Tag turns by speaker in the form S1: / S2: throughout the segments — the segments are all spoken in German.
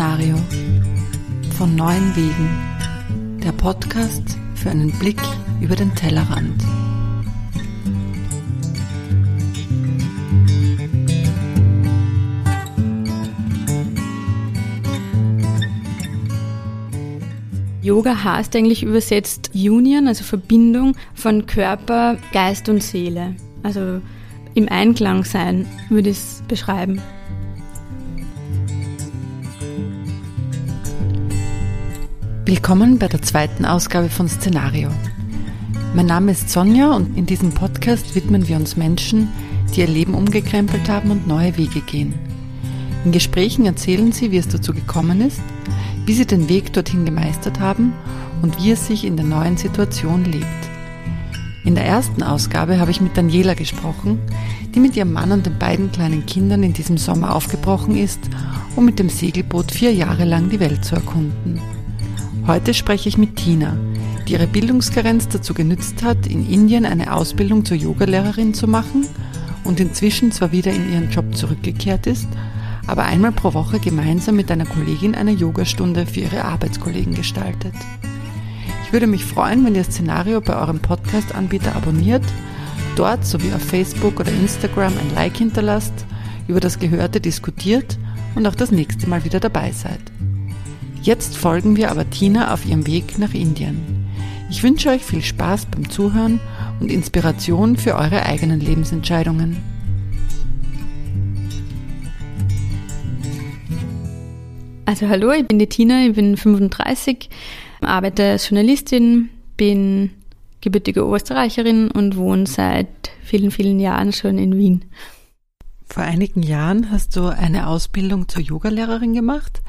S1: Szenario von neuen Wegen. Der Podcast für einen Blick über den Tellerrand.
S2: Yoga heißt eigentlich übersetzt Union, also Verbindung von Körper, Geist und Seele. Also im Einklang sein, würde ich es beschreiben.
S1: Willkommen bei der zweiten Ausgabe von Szenario. Mein Name ist Sonja und in diesem Podcast widmen wir uns Menschen, die ihr Leben umgekrempelt haben und neue Wege gehen. In Gesprächen erzählen sie, wie es dazu gekommen ist, wie sie den Weg dorthin gemeistert haben und wie es sich in der neuen Situation lebt. In der ersten Ausgabe habe ich mit Daniela gesprochen, die mit ihrem Mann und den beiden kleinen Kindern in diesem Sommer aufgebrochen ist, um mit dem Segelboot vier Jahre lang die Welt zu erkunden. Heute spreche ich mit Tina, die ihre Bildungskarenz dazu genützt hat, in Indien eine Ausbildung zur Yogalehrerin zu machen und inzwischen zwar wieder in ihren Job zurückgekehrt ist, aber einmal pro Woche gemeinsam mit einer Kollegin eine Yogastunde für ihre Arbeitskollegen gestaltet. Ich würde mich freuen, wenn ihr Szenario bei eurem Podcast-Anbieter abonniert, dort sowie auf Facebook oder Instagram ein Like hinterlasst, über das Gehörte diskutiert und auch das nächste Mal wieder dabei seid. Jetzt folgen wir aber Tina auf ihrem Weg nach Indien. Ich wünsche euch viel Spaß beim Zuhören und Inspiration für eure eigenen Lebensentscheidungen.
S2: Also hallo, ich bin die Tina, ich bin 35, arbeite als Journalistin, bin gebürtige Österreicherin und wohne seit vielen, vielen Jahren schon in Wien.
S1: Vor einigen Jahren hast du eine Ausbildung zur Yogalehrerin gemacht.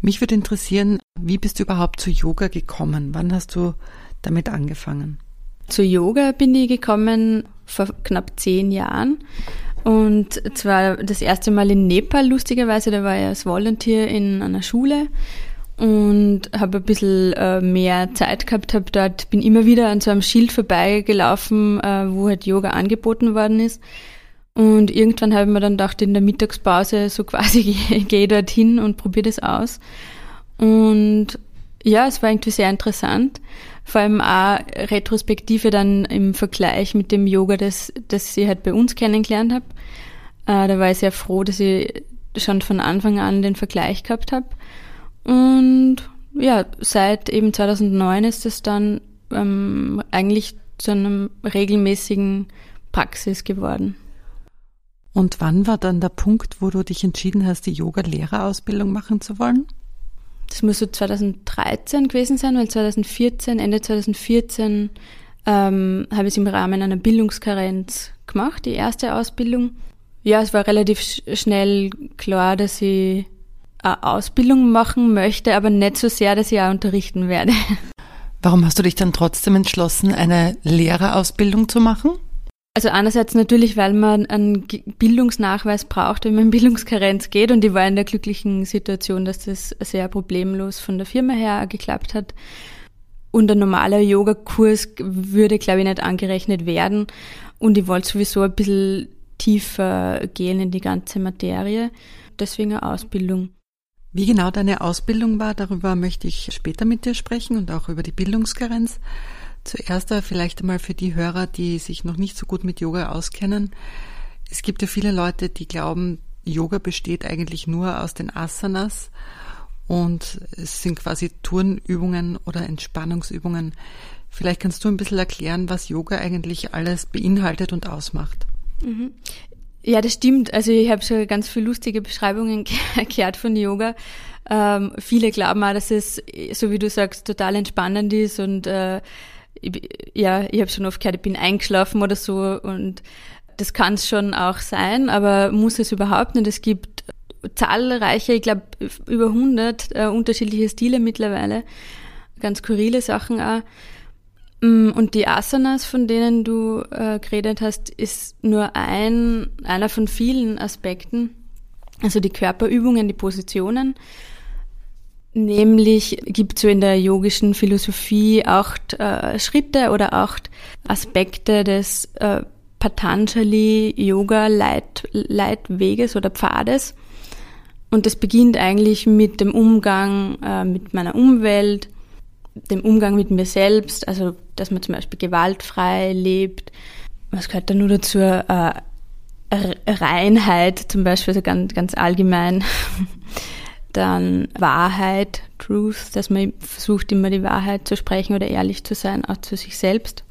S1: Mich würde interessieren, wie bist du überhaupt zu Yoga gekommen? Wann hast du damit angefangen?
S2: Zu Yoga bin ich gekommen vor knapp zehn Jahren. Und zwar das erste Mal in Nepal, lustigerweise, da war ich als Volunteer in einer Schule und habe ein bisschen äh, mehr Zeit gehabt, hab dort, bin immer wieder an so einem Schild vorbeigelaufen, äh, wo halt Yoga angeboten worden ist und irgendwann habe ich mir dann gedacht, in der Mittagspause so quasi gehe ich dorthin und probiere das aus. Und ja, es war irgendwie sehr interessant. Vor allem auch Retrospektive dann im Vergleich mit dem Yoga, das, das ich halt bei uns kennengelernt habe. Äh, da war ich sehr froh, dass ich schon von Anfang an den Vergleich gehabt habe. Und ja, seit eben 2009 ist es dann ähm, eigentlich zu einem regelmäßigen Praxis geworden.
S1: Und wann war dann der Punkt, wo du dich entschieden hast, die Yoga-Lehrerausbildung machen zu wollen?
S2: Das muss so 2013 gewesen sein, weil 2014, Ende 2014 ähm, habe ich es im Rahmen einer Bildungskarenz gemacht, die erste Ausbildung. Ja, es war relativ sch schnell klar, dass ich eine Ausbildung machen möchte, aber nicht so sehr, dass ich auch unterrichten werde.
S1: Warum hast du dich dann trotzdem entschlossen, eine Lehrerausbildung zu machen?
S2: Also einerseits natürlich, weil man einen Bildungsnachweis braucht, wenn man in Bildungskarenz geht und ich war in der glücklichen Situation, dass das sehr problemlos von der Firma her geklappt hat. Und ein normaler Yogakurs würde, glaube ich, nicht angerechnet werden. Und ich wollte sowieso ein bisschen tiefer gehen in die ganze Materie. Deswegen eine Ausbildung.
S1: Wie genau deine Ausbildung war, darüber möchte ich später mit dir sprechen und auch über die Bildungskarenz. Zuerst vielleicht einmal für die Hörer, die sich noch nicht so gut mit Yoga auskennen. Es gibt ja viele Leute, die glauben, Yoga besteht eigentlich nur aus den Asanas und es sind quasi Turnübungen oder Entspannungsübungen. Vielleicht kannst du ein bisschen erklären, was Yoga eigentlich alles beinhaltet und ausmacht.
S2: Mhm. Ja, das stimmt. Also ich habe schon ganz viele lustige Beschreibungen gehört von Yoga. Ähm, viele glauben auch, dass es, so wie du sagst, total entspannend ist und äh, ich, ja, ich habe schon oft gehört, ich bin eingeschlafen oder so und das kann es schon auch sein, aber muss es überhaupt nicht. Es gibt zahlreiche, ich glaube über 100 äh, unterschiedliche Stile mittlerweile, ganz skurrile Sachen auch. Mm, und die Asanas, von denen du äh, geredet hast, ist nur ein, einer von vielen Aspekten. Also die Körperübungen, die Positionen. Nämlich gibt es so in der yogischen Philosophie acht äh, Schritte oder acht Aspekte des äh, Patanjali Yoga Leit, oder Pfades. Und das beginnt eigentlich mit dem Umgang äh, mit meiner Umwelt, dem Umgang mit mir selbst, also dass man zum Beispiel gewaltfrei lebt. Was gehört da nur dazu? Äh, Reinheit zum Beispiel, also ganz, ganz allgemein. Dann Wahrheit, Truth, dass man versucht immer die Wahrheit zu sprechen oder ehrlich zu sein, auch zu sich selbst.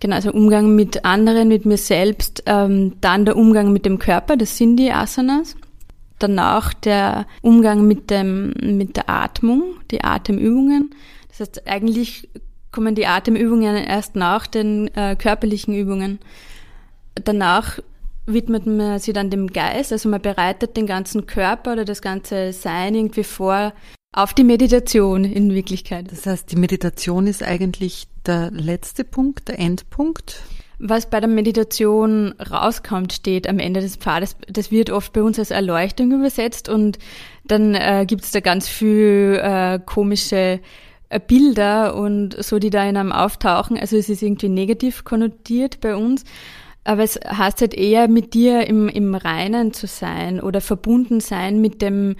S2: Genau, also Umgang mit anderen, mit mir selbst, ähm, dann der Umgang mit dem Körper, das sind die Asanas. Danach der Umgang mit dem, mit der Atmung, die Atemübungen. Das heißt, eigentlich kommen die Atemübungen erst nach den äh, körperlichen Übungen. Danach widmet man sich dann dem Geist, also man bereitet den ganzen Körper oder das ganze Sein irgendwie vor auf die Meditation in Wirklichkeit.
S1: Das heißt, die Meditation ist eigentlich der letzte Punkt, der Endpunkt.
S2: Was bei der Meditation rauskommt, steht am Ende des Pfades. Das wird oft bei uns als Erleuchtung übersetzt und dann äh, gibt es da ganz viel äh, komische äh, Bilder und so, die da in einem auftauchen. Also es ist irgendwie negativ konnotiert bei uns. Aber es heißt halt eher, mit dir im, im Reinen zu sein oder verbunden sein mit dem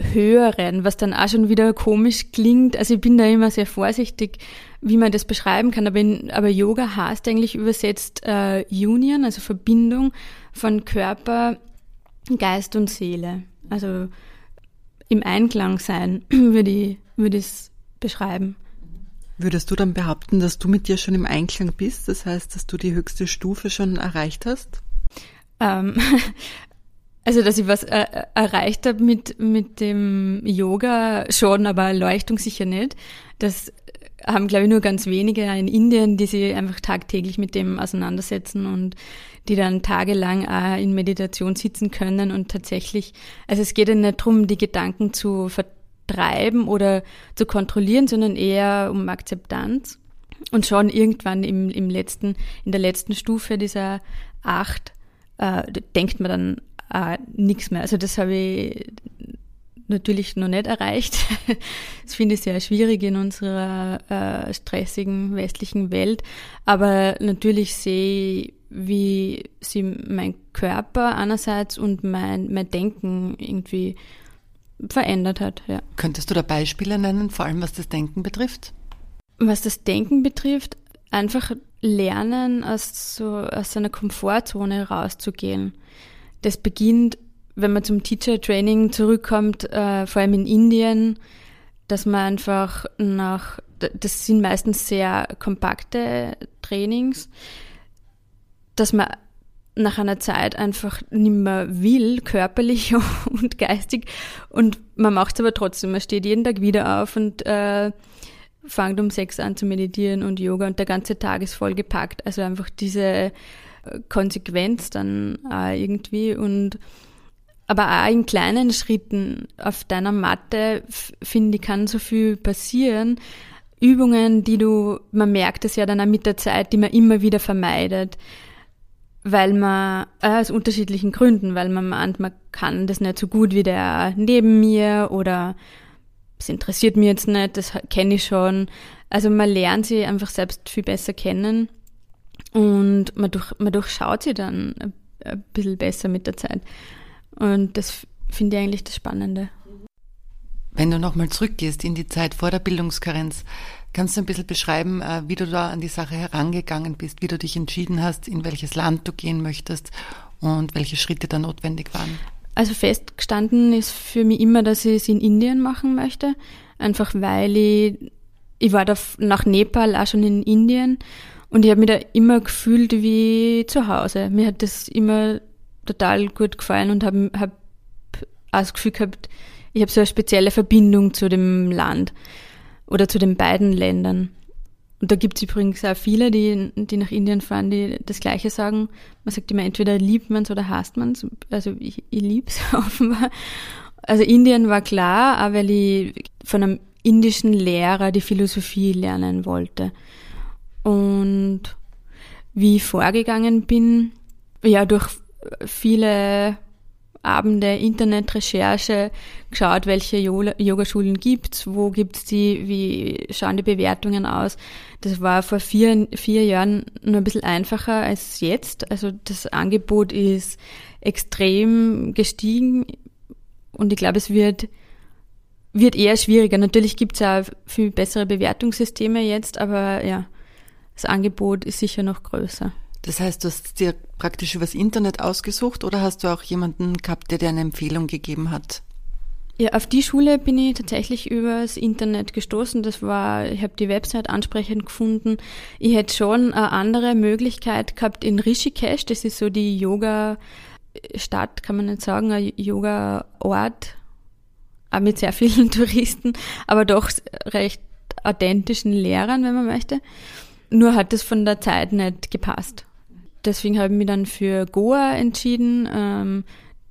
S2: Höheren, was dann auch schon wieder komisch klingt. Also ich bin da immer sehr vorsichtig, wie man das beschreiben kann. Aber, in, aber Yoga heißt eigentlich übersetzt äh, Union, also Verbindung von Körper, Geist und Seele. Also im Einklang sein, würde ich, würde ich es beschreiben.
S1: Würdest du dann behaupten, dass du mit dir schon im Einklang bist? Das heißt, dass du die höchste Stufe schon erreicht hast?
S2: Ähm, also, dass ich was äh, erreicht habe mit, mit dem Yoga schon, aber Erleuchtung sicher nicht. Das haben, glaube ich, nur ganz wenige in Indien, die sich einfach tagtäglich mit dem auseinandersetzen und die dann tagelang auch in Meditation sitzen können und tatsächlich, also es geht ja nicht darum, die Gedanken zu verteilen, treiben oder zu kontrollieren, sondern eher um Akzeptanz. Und schon irgendwann im, im letzten, in der letzten Stufe dieser acht äh, denkt man dann äh, nichts mehr. Also das habe ich natürlich noch nicht erreicht. Das finde ich sehr schwierig in unserer äh, stressigen westlichen Welt. Aber natürlich sehe ich, wie sie mein Körper einerseits und mein, mein Denken irgendwie verändert hat. Ja.
S1: Könntest du da Beispiele nennen, vor allem was das Denken betrifft?
S2: Was das Denken betrifft, einfach lernen, aus, so, aus seiner Komfortzone rauszugehen. Das beginnt, wenn man zum Teacher Training zurückkommt, äh, vor allem in Indien, dass man einfach nach, das sind meistens sehr kompakte Trainings, dass man nach einer Zeit einfach nicht mehr will, körperlich und geistig. Und man macht es aber trotzdem. Man steht jeden Tag wieder auf und äh, fängt um sechs an zu meditieren und Yoga und der ganze Tag ist voll gepackt. Also einfach diese äh, Konsequenz dann äh, irgendwie und aber auch in kleinen Schritten auf deiner Matte, finde ich, kann so viel passieren. Übungen, die du, man merkt es ja dann auch mit der Zeit, die man immer wieder vermeidet weil man, äh, aus unterschiedlichen Gründen, weil man meint, man kann das nicht so gut wie der neben mir oder es interessiert mich jetzt nicht, das kenne ich schon. Also man lernt sie einfach selbst viel besser kennen und man, durch, man durchschaut sie dann ein, ein bisschen besser mit der Zeit. Und das finde ich eigentlich das Spannende.
S1: Wenn du nochmal zurückgehst in die Zeit vor der Bildungskarenz, Kannst du ein bisschen beschreiben, äh, wie du da an die Sache herangegangen bist, wie du dich entschieden hast, in welches Land du gehen möchtest und welche Schritte da notwendig waren?
S2: Also festgestanden ist für mich immer, dass ich es in Indien machen möchte. Einfach weil ich, ich war da nach Nepal auch schon in Indien und ich habe mich da immer gefühlt wie zu Hause. Mir hat das immer total gut gefallen und habe hab auch das Gefühl gehabt, ich habe so eine spezielle Verbindung zu dem Land oder zu den beiden Ländern. Und da gibt es übrigens auch viele, die, die nach Indien fahren, die das Gleiche sagen. Man sagt immer, entweder liebt man es oder hasst man es. Also ich, ich liebe es offenbar. Also Indien war klar, auch weil ich von einem indischen Lehrer die Philosophie lernen wollte. Und wie ich vorgegangen bin, ja, durch viele Abende Internetrecherche geschaut, welche Yogaschulen gibt's, wo gibt's die, wie schauen die Bewertungen aus. Das war vor vier, vier Jahren nur ein bisschen einfacher als jetzt. Also das Angebot ist extrem gestiegen Und ich glaube, es wird, wird eher schwieriger. Natürlich gibt es auch viel bessere Bewertungssysteme jetzt, aber ja, das Angebot ist sicher noch größer.
S1: Das heißt, du hast dir praktisch übers Internet ausgesucht oder hast du auch jemanden gehabt, der dir eine Empfehlung gegeben hat?
S2: Ja, auf die Schule bin ich tatsächlich übers Internet gestoßen. Das war, ich habe die Website ansprechend gefunden. Ich hätte schon eine andere Möglichkeit gehabt in Rishikesh. Das ist so die Yoga-Stadt, kann man nicht sagen, ein Yoga-Ort, auch mit sehr vielen Touristen, aber doch recht authentischen Lehrern, wenn man möchte. Nur hat es von der Zeit nicht gepasst. Deswegen habe ich mich dann für Goa entschieden. Ähm,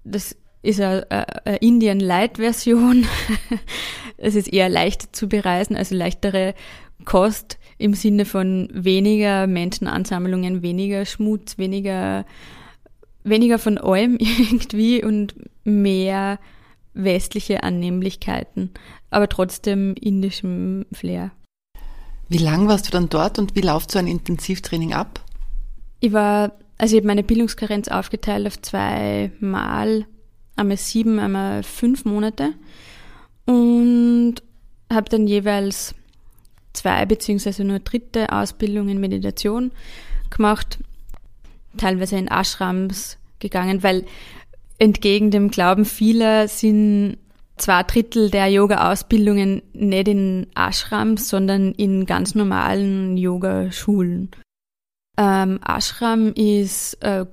S2: das ist eine, eine Indian-Light-Version. es ist eher leicht zu bereisen, also leichtere Kost im Sinne von weniger Menschenansammlungen, weniger Schmutz, weniger, weniger von allem irgendwie und mehr westliche Annehmlichkeiten, aber trotzdem indischem Flair.
S1: Wie lang warst du dann dort und wie läuft so ein Intensivtraining ab?
S2: Ich war, also ich habe meine Bildungskarenz aufgeteilt auf zwei Mal einmal sieben, einmal fünf Monate und habe dann jeweils zwei beziehungsweise nur dritte Ausbildung in Meditation gemacht, teilweise in Ashrams gegangen, weil entgegen dem Glauben vieler sind zwei Drittel der Yoga-Ausbildungen nicht in Ashrams, sondern in ganz normalen Yogaschulen. Ähm, Ashram ist äh,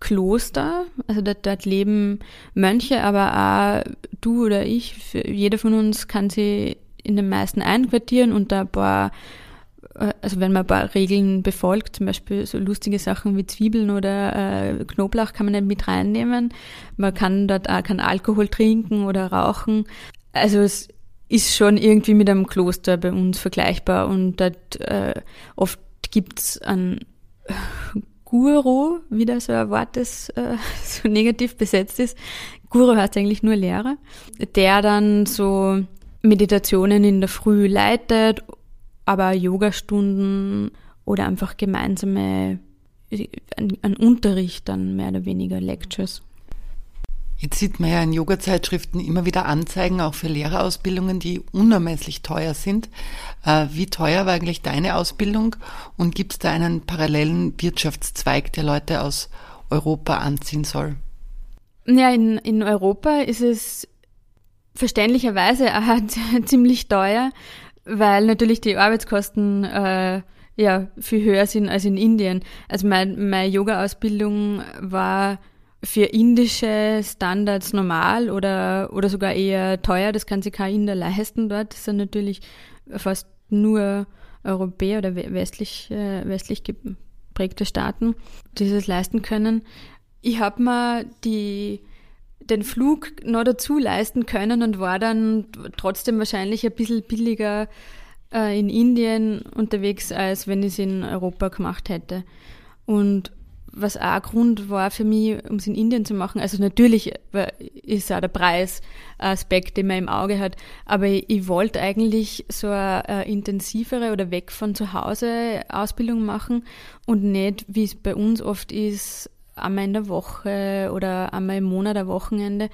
S2: Kloster, also dort, dort leben Mönche, aber auch du oder ich, jeder von uns kann sie in den meisten einquartieren und da ein paar, äh, also wenn man ein paar Regeln befolgt, zum Beispiel so lustige Sachen wie Zwiebeln oder äh, Knoblauch kann man nicht mit reinnehmen. Man kann dort auch keinen Alkohol trinken oder rauchen. Also es ist schon irgendwie mit einem Kloster bei uns vergleichbar und dort äh, oft gibt's einen Guru, wieder so ein Wort, das äh, so negativ besetzt ist. Guru heißt eigentlich nur Lehrer, der dann so Meditationen in der Früh leitet, aber Yogastunden oder einfach gemeinsame, ein Unterricht dann mehr oder weniger Lectures.
S1: Jetzt sieht man ja in Yoga-Zeitschriften immer wieder Anzeigen, auch für Lehrerausbildungen, die unermesslich teuer sind. Äh, wie teuer war eigentlich deine Ausbildung und gibt es da einen parallelen Wirtschaftszweig, der Leute aus Europa anziehen soll?
S2: Ja, in, in Europa ist es verständlicherweise ziemlich teuer, weil natürlich die Arbeitskosten äh, ja viel höher sind als in Indien. Also mein, meine Yoga-Ausbildung war für indische Standards normal oder, oder sogar eher teuer. Das kann sich kein Inder leisten dort. Das sind natürlich fast nur Europäer oder westlich, äh, westlich geprägte Staaten, die das leisten können. Ich habe mir die, den Flug noch dazu leisten können und war dann trotzdem wahrscheinlich ein bisschen billiger äh, in Indien unterwegs, als wenn ich es in Europa gemacht hätte. Und was auch ein Grund war für mich, um es in Indien zu machen. Also natürlich ist auch der Preis ein Aspekt, den man im Auge hat, aber ich, ich wollte eigentlich so eine, eine, intensivere oder weg von zu Hause Ausbildung machen und nicht, wie es bei uns oft ist, einmal in der Woche oder einmal im Monat ein Wochenende,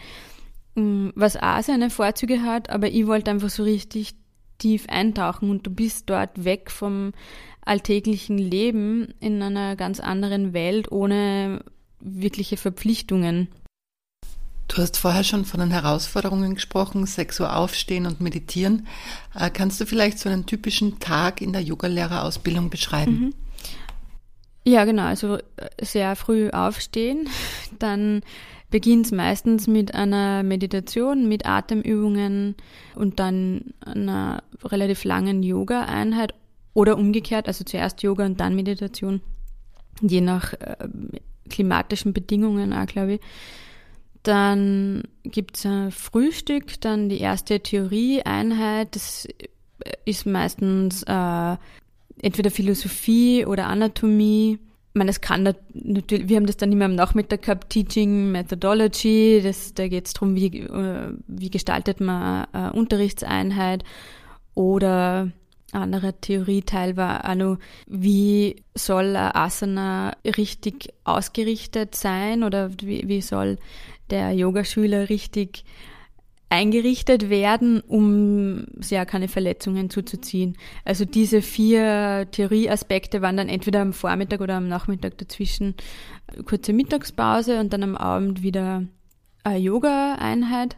S2: mm, was auch seine Vorzüge hat, aber ich wollte einfach so richtig tief eintauchen und du bist dort weg vom alltäglichen Leben in einer ganz anderen Welt ohne wirkliche Verpflichtungen.
S1: Du hast vorher schon von den Herausforderungen gesprochen, 6 Uhr aufstehen und meditieren. Äh, kannst du vielleicht so einen typischen Tag in der Yogalehrerausbildung beschreiben? Mhm.
S2: Ja, genau. Also äh, sehr früh aufstehen. Dann beginnt es meistens mit einer Meditation, mit Atemübungen und dann einer relativ langen Yoga-Einheit oder umgekehrt, also zuerst Yoga und dann Meditation, je nach äh, klimatischen Bedingungen auch, glaube ich. Dann gibt's ein Frühstück, dann die erste Theorieeinheit. Das ist meistens äh, entweder Philosophie oder Anatomie. Ich meine, es kann natürlich, wir haben das dann immer am Nachmittag gehabt, Teaching Methodology, das, da geht es darum, wie, äh, wie gestaltet man eine Unterrichtseinheit oder anderer Theorieteil war auch noch, wie soll ein Asana richtig ausgerichtet sein oder wie, wie soll der Yogaschüler richtig eingerichtet werden, um sehr keine Verletzungen zuzuziehen. Also diese vier Theorieaspekte waren dann entweder am Vormittag oder am Nachmittag dazwischen kurze Mittagspause und dann am Abend wieder eine Yoga-Einheit.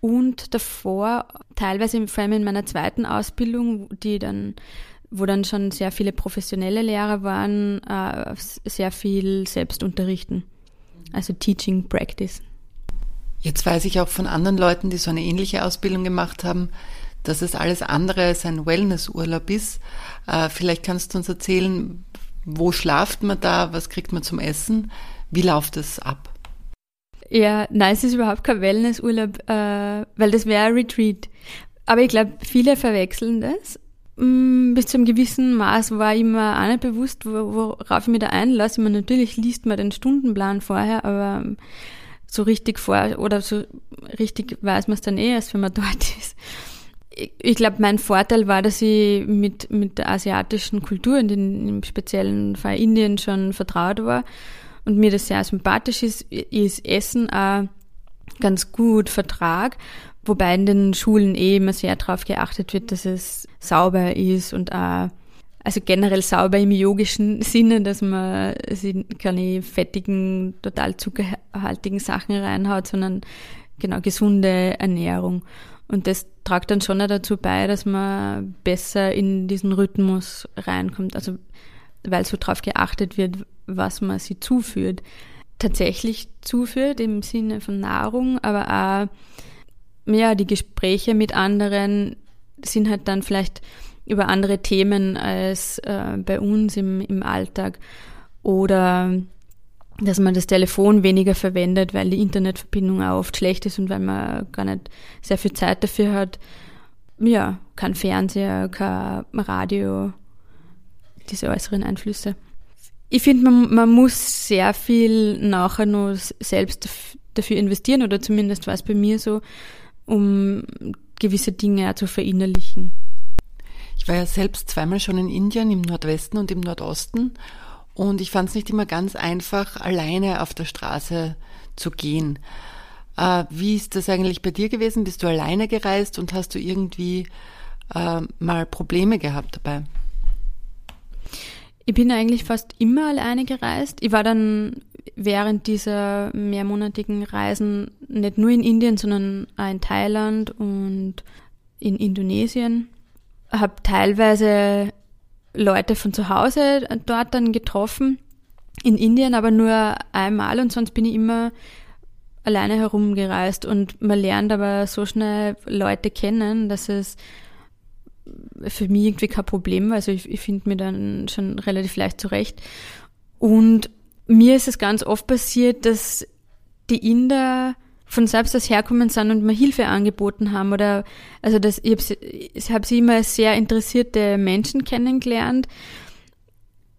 S2: Und davor, teilweise vor allem in meiner zweiten Ausbildung, die dann, wo dann schon sehr viele professionelle Lehrer waren, äh, sehr viel selbst unterrichten. Also Teaching Practice.
S1: Jetzt weiß ich auch von anderen Leuten, die so eine ähnliche Ausbildung gemacht haben, dass es alles andere als ein Wellnessurlaub ist. Äh, vielleicht kannst du uns erzählen, wo schlaft man da, was kriegt man zum Essen, wie läuft es ab?
S2: Ja, nein, es ist überhaupt kein Wellnessurlaub, äh, weil das wäre ein Retreat. Aber ich glaube, viele verwechseln das. Mm, bis zu einem gewissen Maß war ich mir auch nicht bewusst, worauf ich mich da einlasse. Ich meine, natürlich liest man den Stundenplan vorher, aber so richtig vor oder so richtig weiß man es dann eh erst, wenn man dort ist. Ich, glaube, mein Vorteil war, dass ich mit, mit der asiatischen Kultur, in den, im speziellen Fall Indien, schon vertraut war und mir das sehr sympathisch ist, ist Essen auch ganz gut vertrag, wobei in den Schulen eh immer sehr darauf geachtet wird, dass es sauber ist und auch also generell sauber im yogischen Sinne, dass man keine fettigen, total zuckerhaltigen Sachen reinhaut, sondern genau gesunde Ernährung. Und das tragt dann schon dazu bei, dass man besser in diesen Rhythmus reinkommt. Also weil so darauf geachtet wird, was man sie zuführt. Tatsächlich zuführt im Sinne von Nahrung, aber auch ja, die Gespräche mit anderen sind halt dann vielleicht über andere Themen als äh, bei uns im, im Alltag. Oder dass man das Telefon weniger verwendet, weil die Internetverbindung auch oft schlecht ist und weil man gar nicht sehr viel Zeit dafür hat. Ja, kein Fernseher, kein Radio, diese äußeren Einflüsse. Ich finde, man, man muss sehr viel nachher nur selbst dafür investieren, oder zumindest war es bei mir so, um gewisse Dinge auch zu verinnerlichen.
S1: Ich war ja selbst zweimal schon in Indien, im Nordwesten und im Nordosten. Und ich fand es nicht immer ganz einfach, alleine auf der Straße zu gehen. Äh, wie ist das eigentlich bei dir gewesen? Bist du alleine gereist und hast du irgendwie äh, mal Probleme gehabt dabei?
S2: Ich bin eigentlich fast immer alleine gereist. Ich war dann während dieser mehrmonatigen Reisen nicht nur in Indien, sondern auch in Thailand und in Indonesien habe teilweise Leute von zu Hause dort dann getroffen, in Indien aber nur einmal und sonst bin ich immer alleine herumgereist und man lernt aber so schnell Leute kennen, dass es für mich irgendwie kein Problem. Also ich, ich finde mir dann schon relativ leicht zurecht. Und mir ist es ganz oft passiert, dass die Inder von selbst aus herkommen sind und mir Hilfe angeboten haben oder also das ich habe hab sie immer als sehr interessierte Menschen kennengelernt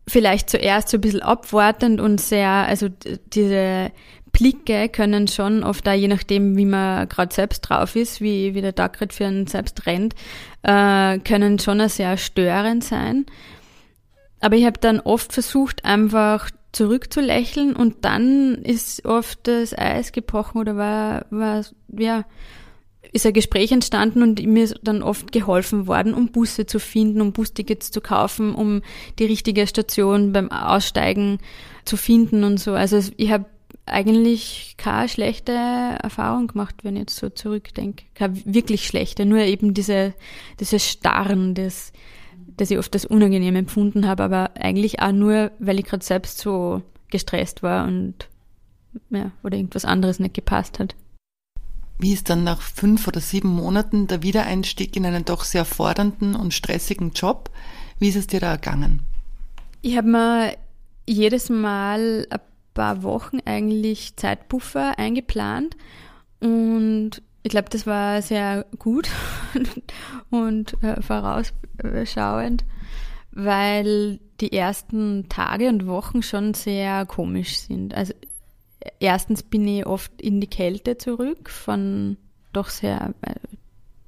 S2: vielleicht zuerst so ein bisschen abwartend und sehr also diese Blicke können schon oft da je nachdem wie man gerade selbst drauf ist wie wie der Tag gerade für einen selbst rennt äh, können schon sehr störend sein aber ich habe dann oft versucht einfach zurückzulächeln und dann ist oft das Eis gebrochen oder war, war ja, ist ein Gespräch entstanden und mir ist dann oft geholfen worden, um Busse zu finden, um Bustickets zu kaufen, um die richtige Station beim Aussteigen zu finden und so. Also ich habe eigentlich keine schlechte Erfahrung gemacht, wenn ich jetzt so zurückdenke. Keine wirklich schlechte, nur eben diese, dieses Starren, das, das ich oft als unangenehm empfunden habe, aber eigentlich auch nur, weil ich gerade selbst so gestresst war und ja, oder irgendwas anderes nicht gepasst hat.
S1: Wie ist dann nach fünf oder sieben Monaten der Wiedereinstieg in einen doch sehr fordernden und stressigen Job? Wie ist es dir da ergangen?
S2: Ich habe mir jedes Mal ein paar Wochen eigentlich Zeitpuffer eingeplant und ich glaube, das war sehr gut und äh, vorausschauend, weil die ersten Tage und Wochen schon sehr komisch sind. Also erstens bin ich oft in die Kälte zurück von doch sehr äh,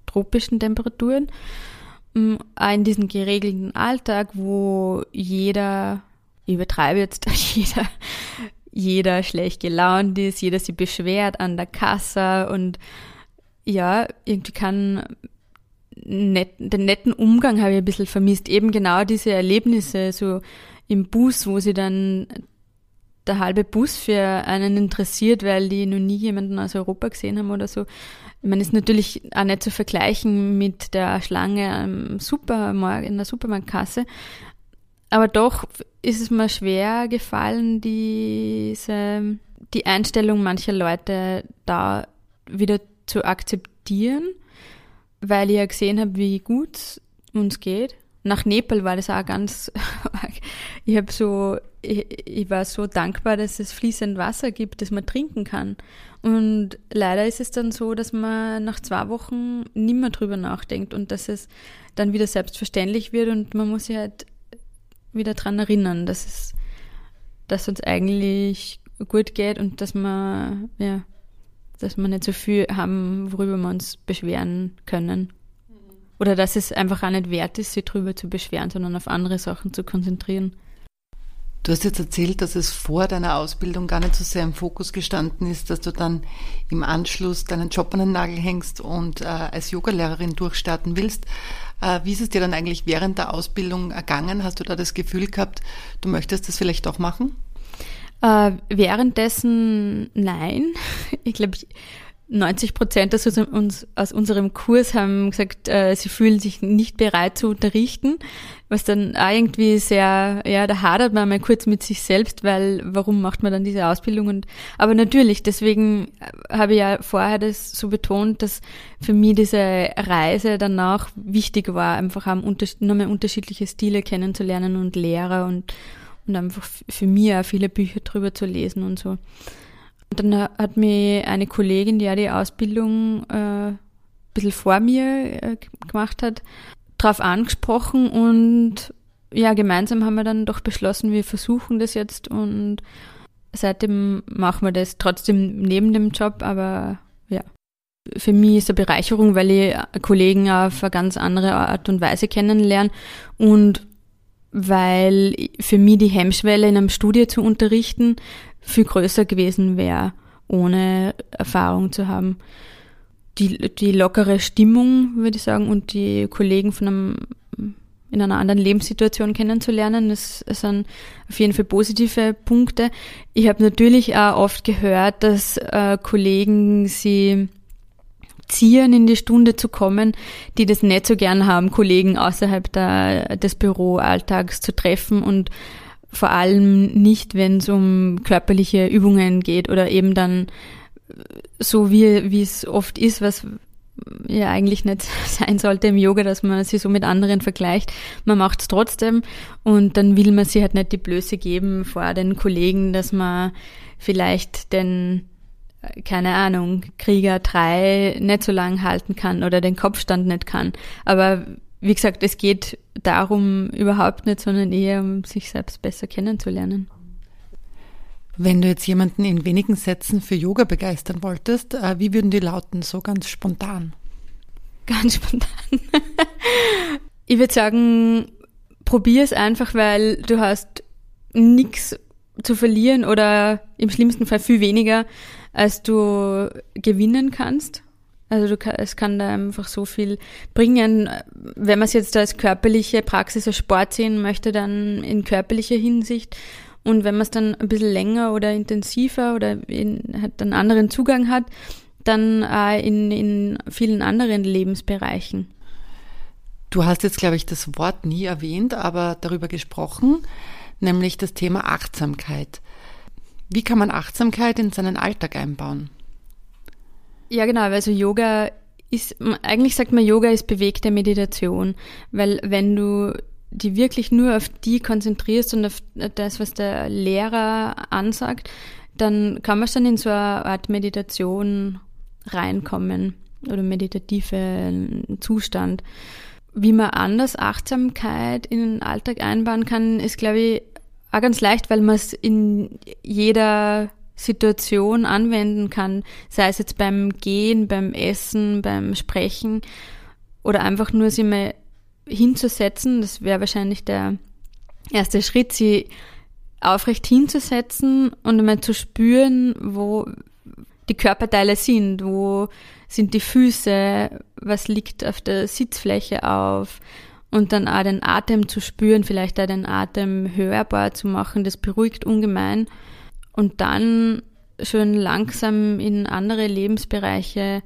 S2: tropischen Temperaturen mm, in diesem geregelten Alltag, wo jeder, ich übertreibe jetzt, jeder, jeder schlecht gelaunt ist, jeder sich beschwert an der Kasse und ja, irgendwie kann net, den netten Umgang habe ich ein bisschen vermisst. Eben genau diese Erlebnisse, so im Bus, wo sie dann der halbe Bus für einen interessiert, weil die noch nie jemanden aus Europa gesehen haben oder so. Ich meine, ist natürlich auch nicht zu vergleichen mit der Schlange am Supermarkt, in der Supermarktkasse. Aber doch ist es mir schwer gefallen, diese, die Einstellung mancher Leute da wieder zu akzeptieren, weil ich ja gesehen habe, wie gut uns geht. Nach Nepal war das auch ganz, ich habe so, ich, ich war so dankbar, dass es fließend Wasser gibt, das man trinken kann. Und leider ist es dann so, dass man nach zwei Wochen nicht mehr drüber nachdenkt und dass es dann wieder selbstverständlich wird und man muss sich halt wieder dran erinnern, dass es, dass uns eigentlich gut geht und dass man, ja, dass wir nicht so viel haben, worüber wir uns beschweren können. Oder dass es einfach auch nicht wert ist, sich darüber zu beschweren, sondern auf andere Sachen zu konzentrieren.
S1: Du hast jetzt erzählt, dass es vor deiner Ausbildung gar nicht so sehr im Fokus gestanden ist, dass du dann im Anschluss deinen Job an den Nagel hängst und äh, als Yogalehrerin durchstarten willst. Äh, wie ist es dir dann eigentlich während der Ausbildung ergangen? Hast du da das Gefühl gehabt, du möchtest das vielleicht doch machen?
S2: Äh, währenddessen nein. Ich glaube, 90 Prozent aus, uns, aus unserem Kurs haben gesagt, äh, sie fühlen sich nicht bereit zu unterrichten, was dann auch irgendwie sehr, ja, da hadert man mal kurz mit sich selbst, weil warum macht man dann diese Ausbildung? Und, aber natürlich, deswegen habe ich ja vorher das so betont, dass für mich diese Reise danach wichtig war, einfach auch nochmal unterschiedliche Stile kennenzulernen und Lehrer und, und einfach für mich auch viele Bücher drüber zu lesen und so. Und dann hat mir eine Kollegin, die ja die Ausbildung äh, ein bisschen vor mir äh, gemacht hat, darauf angesprochen und ja, gemeinsam haben wir dann doch beschlossen, wir versuchen das jetzt und seitdem machen wir das trotzdem neben dem Job, aber ja. Für mich ist eine Bereicherung, weil ich Kollegen auf eine ganz andere Art und Weise kennenlerne und weil für mich die Hemmschwelle in einem Studio zu unterrichten viel größer gewesen wäre, ohne Erfahrung zu haben. Die, die lockere Stimmung, würde ich sagen, und die Kollegen von einem, in einer anderen Lebenssituation kennenzulernen, das, sind auf jeden Fall positive Punkte. Ich habe natürlich auch oft gehört, dass äh, Kollegen sie zieren, in die Stunde zu kommen, die das nicht so gern haben, Kollegen außerhalb der, des Büroalltags zu treffen und vor allem nicht, wenn es um körperliche Übungen geht oder eben dann so wie, es oft ist, was ja eigentlich nicht sein sollte im Yoga, dass man sich so mit anderen vergleicht. Man macht es trotzdem und dann will man sich halt nicht die Blöße geben vor den Kollegen, dass man vielleicht den, keine Ahnung, Krieger 3 nicht so lang halten kann oder den Kopfstand nicht kann. Aber wie gesagt, es geht darum überhaupt nicht, sondern eher um sich selbst besser kennenzulernen.
S1: Wenn du jetzt jemanden in wenigen Sätzen für Yoga begeistern wolltest, äh, wie würden die lauten, so ganz spontan?
S2: Ganz spontan. ich würde sagen, probier es einfach, weil du hast nichts zu verlieren oder im schlimmsten Fall viel weniger, als du gewinnen kannst. Also du, es kann da einfach so viel bringen. Wenn man es jetzt als körperliche Praxis, als Sport sehen möchte, dann in körperlicher Hinsicht. Und wenn man es dann ein bisschen länger oder intensiver oder in, hat einen anderen Zugang hat, dann äh, in, in vielen anderen Lebensbereichen.
S1: Du hast jetzt, glaube ich, das Wort nie erwähnt, aber darüber gesprochen, nämlich das Thema Achtsamkeit. Wie kann man Achtsamkeit in seinen Alltag einbauen?
S2: Ja, genau, also Yoga ist, eigentlich sagt man, Yoga ist bewegte Meditation, weil wenn du die wirklich nur auf die konzentrierst und auf das, was der Lehrer ansagt, dann kann man schon in so eine Art Meditation reinkommen oder meditative Zustand. Wie man anders Achtsamkeit in den Alltag einbauen kann, ist, glaube ich, auch ganz leicht, weil man es in jeder Situation anwenden kann, sei es jetzt beim Gehen, beim Essen, beim Sprechen oder einfach nur sich mal hinzusetzen. Das wäre wahrscheinlich der erste Schritt, sie aufrecht hinzusetzen und einmal zu spüren, wo die Körperteile sind, wo sind die Füße, was liegt auf der Sitzfläche auf und dann auch den Atem zu spüren, vielleicht auch den Atem hörbar zu machen, das beruhigt ungemein. Und dann schön langsam in andere Lebensbereiche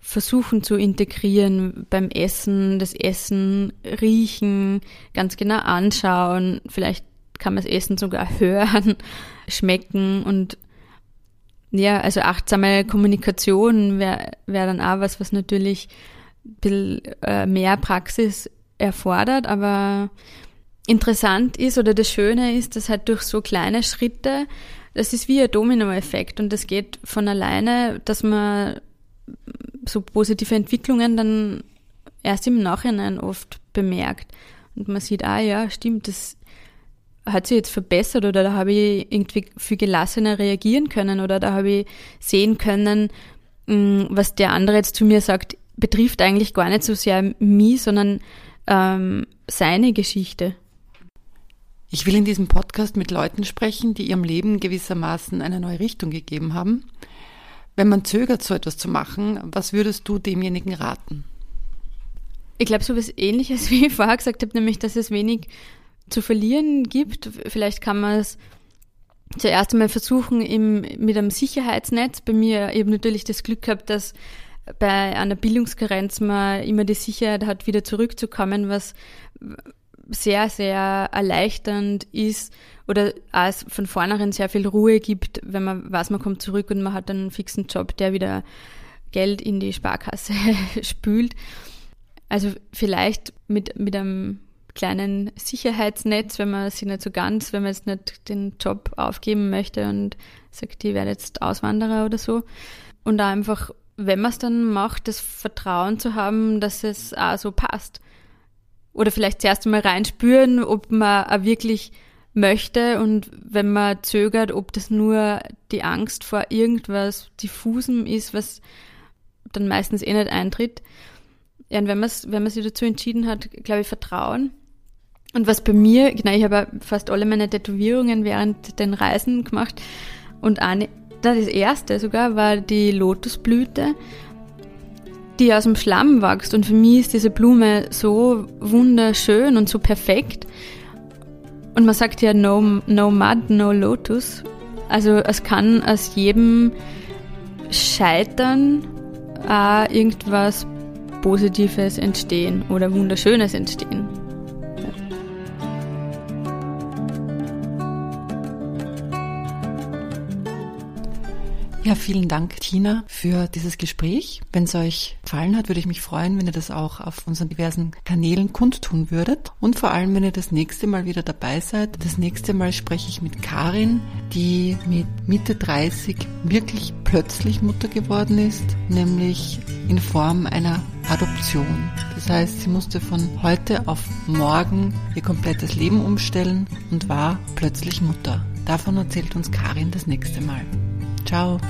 S2: versuchen zu integrieren beim Essen, das Essen riechen, ganz genau anschauen, vielleicht kann man das Essen sogar hören, schmecken und ja, also achtsame Kommunikation wäre wär dann auch was, was natürlich ein bisschen äh, mehr Praxis erfordert, aber interessant ist oder das Schöne ist, dass halt durch so kleine Schritte, das ist wie ein Dominoeffekt und das geht von alleine, dass man so positive Entwicklungen dann erst im Nachhinein oft bemerkt. Und man sieht, ah ja, stimmt, das hat sich jetzt verbessert oder da habe ich irgendwie viel gelassener reagieren können oder da habe ich sehen können, mm, was der andere jetzt zu mir sagt, betrifft eigentlich gar nicht so sehr mich, sondern ähm, seine Geschichte.
S1: Ich will in diesem Podcast mit Leuten sprechen, die ihrem Leben gewissermaßen eine neue Richtung gegeben haben. Wenn man zögert, so etwas zu machen, was würdest du demjenigen raten?
S2: Ich glaube, so etwas Ähnliches, wie ich vorher gesagt habe, nämlich, dass es wenig zu verlieren gibt. Vielleicht kann man es zuerst einmal versuchen im, mit einem Sicherheitsnetz. Bei mir eben natürlich das Glück gehabt, dass bei einer Bildungskarenz man immer die Sicherheit hat, wieder zurückzukommen, was sehr, sehr erleichternd ist oder es von vornherein sehr viel Ruhe gibt, wenn man weiß, man kommt zurück und man hat einen fixen Job, der wieder Geld in die Sparkasse spült. Also vielleicht mit, mit einem kleinen Sicherheitsnetz, wenn man sich nicht so ganz, wenn man jetzt nicht den Job aufgeben möchte und sagt, ich werde jetzt Auswanderer oder so. Und da einfach, wenn man es dann macht, das Vertrauen zu haben, dass es auch so passt. Oder vielleicht zuerst einmal reinspüren, ob man auch wirklich möchte und wenn man zögert, ob das nur die Angst vor irgendwas diffusem ist, was dann meistens eh nicht eintritt. Ja, und wenn man wenn man sich dazu entschieden hat, glaube ich, Vertrauen und was bei mir, genau, ich habe fast alle meine Tätowierungen während den Reisen gemacht und eine, das erste sogar war die Lotusblüte, die aus dem Schlamm wächst und für mich ist diese Blume so wunderschön und so perfekt. Und man sagt ja no, no mud, no lotus. Also es kann aus jedem Scheitern auch irgendwas Positives entstehen oder Wunderschönes entstehen.
S1: Ja, vielen Dank, Tina, für dieses Gespräch. Wenn es euch gefallen hat, würde ich mich freuen, wenn ihr das auch auf unseren diversen Kanälen kundtun würdet. Und vor allem, wenn ihr das nächste Mal wieder dabei seid. Das nächste Mal spreche ich mit Karin, die mit Mitte 30 wirklich plötzlich Mutter geworden ist, nämlich in Form einer Adoption. Das heißt, sie musste von heute auf morgen ihr komplettes Leben umstellen und war plötzlich Mutter. Davon erzählt uns Karin das nächste Mal. Ciao.